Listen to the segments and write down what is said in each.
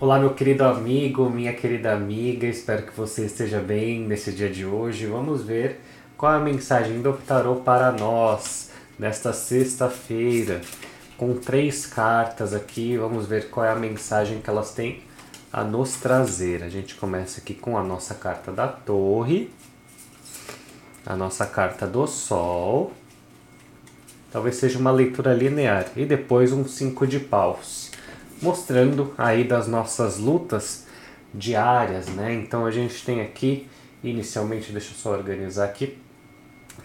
Olá, meu querido amigo, minha querida amiga, espero que você esteja bem nesse dia de hoje. Vamos ver qual é a mensagem do tarô para nós nesta sexta-feira, com três cartas aqui. Vamos ver qual é a mensagem que elas têm a nos trazer. A gente começa aqui com a nossa carta da Torre, a nossa carta do Sol. Talvez seja uma leitura linear e depois um cinco de paus mostrando aí das nossas lutas diárias, né? Então a gente tem aqui, inicialmente, deixa eu só organizar aqui,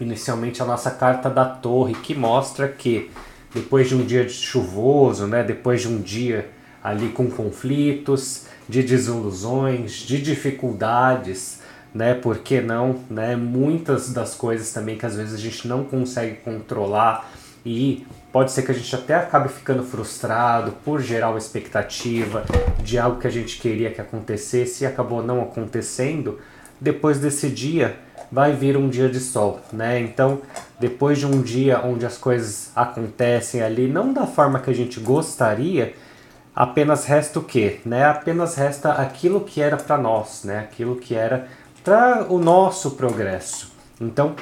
inicialmente a nossa carta da torre, que mostra que depois de um dia chuvoso, né? Depois de um dia ali com conflitos, de desilusões, de dificuldades, né? Por que não, né? Muitas das coisas também que às vezes a gente não consegue controlar e pode ser que a gente até acabe ficando frustrado por gerar uma expectativa de algo que a gente queria que acontecesse e acabou não acontecendo. Depois desse dia vai vir um dia de sol, né? Então, depois de um dia onde as coisas acontecem ali não da forma que a gente gostaria, apenas resta o quê? Né? Apenas resta aquilo que era para nós, né? Aquilo que era para o nosso progresso. Então,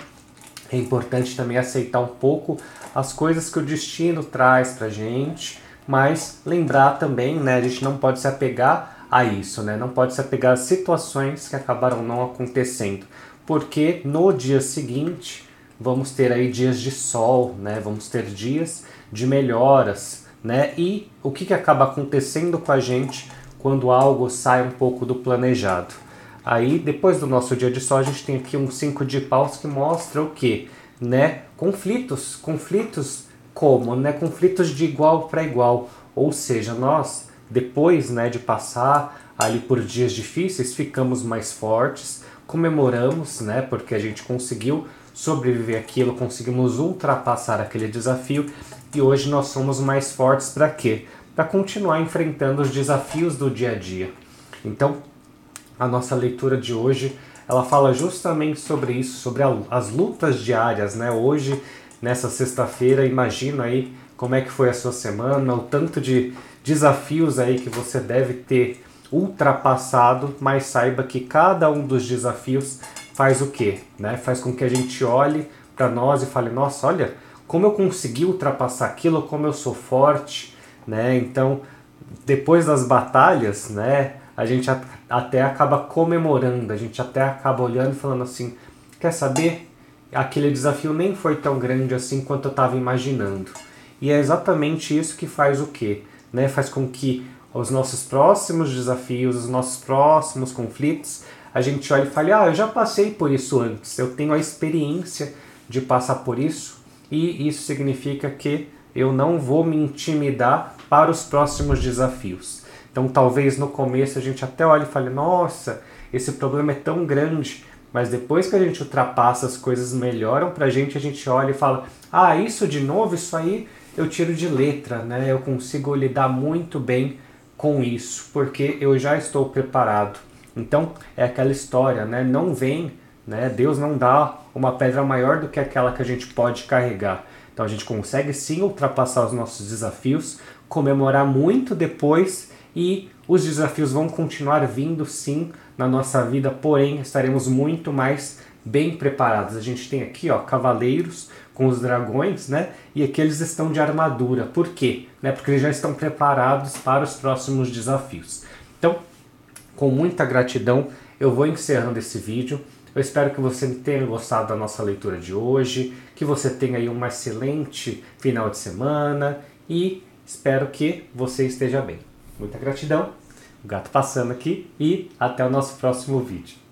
é importante também aceitar um pouco as coisas que o destino traz pra gente, mas lembrar também, né, a gente não pode se apegar a isso, né? Não pode se apegar a situações que acabaram não acontecendo, porque no dia seguinte vamos ter aí dias de sol, né? Vamos ter dias de melhoras, né? E o que, que acaba acontecendo com a gente quando algo sai um pouco do planejado? Aí, depois do nosso dia de sol, a gente tem aqui um 5 de paus que mostra o que? Né? Conflitos. Conflitos como? Né? Conflitos de igual para igual. Ou seja, nós, depois né, de passar ali por dias difíceis, ficamos mais fortes, comemoramos, né? Porque a gente conseguiu sobreviver aquilo, conseguimos ultrapassar aquele desafio e hoje nós somos mais fortes para quê? Para continuar enfrentando os desafios do dia a dia. Então, a nossa leitura de hoje, ela fala justamente sobre isso, sobre a, as lutas diárias, né? Hoje, nessa sexta-feira, imagina aí como é que foi a sua semana, o tanto de desafios aí que você deve ter ultrapassado, mas saiba que cada um dos desafios faz o quê? Né? Faz com que a gente olhe para nós e fale, nossa, olha como eu consegui ultrapassar aquilo, como eu sou forte, né? Então, depois das batalhas, né, a gente até acaba comemorando, a gente até acaba olhando e falando assim: quer saber? Aquele desafio nem foi tão grande assim quanto eu estava imaginando. E é exatamente isso que faz o quê? Né? Faz com que os nossos próximos desafios, os nossos próximos conflitos, a gente olhe e fale: ah, eu já passei por isso antes, eu tenho a experiência de passar por isso, e isso significa que eu não vou me intimidar para os próximos desafios. Então talvez no começo a gente até olhe e fale, nossa, esse problema é tão grande, mas depois que a gente ultrapassa, as coisas melhoram pra gente, a gente olha e fala, ah, isso de novo, isso aí eu tiro de letra, né? Eu consigo lidar muito bem com isso, porque eu já estou preparado. Então é aquela história, né? Não vem, né? Deus não dá uma pedra maior do que aquela que a gente pode carregar. Então a gente consegue sim ultrapassar os nossos desafios, comemorar muito depois e os desafios vão continuar vindo sim na nossa vida, porém estaremos muito mais bem preparados. A gente tem aqui, ó, cavaleiros com os dragões, né? E aqui eles estão de armadura. Por quê? Né? Porque eles já estão preparados para os próximos desafios. Então, com muita gratidão, eu vou encerrando esse vídeo. Eu espero que você tenha gostado da nossa leitura de hoje, que você tenha aí um excelente final de semana e espero que você esteja bem. Muita gratidão, o gato passando aqui e até o nosso próximo vídeo.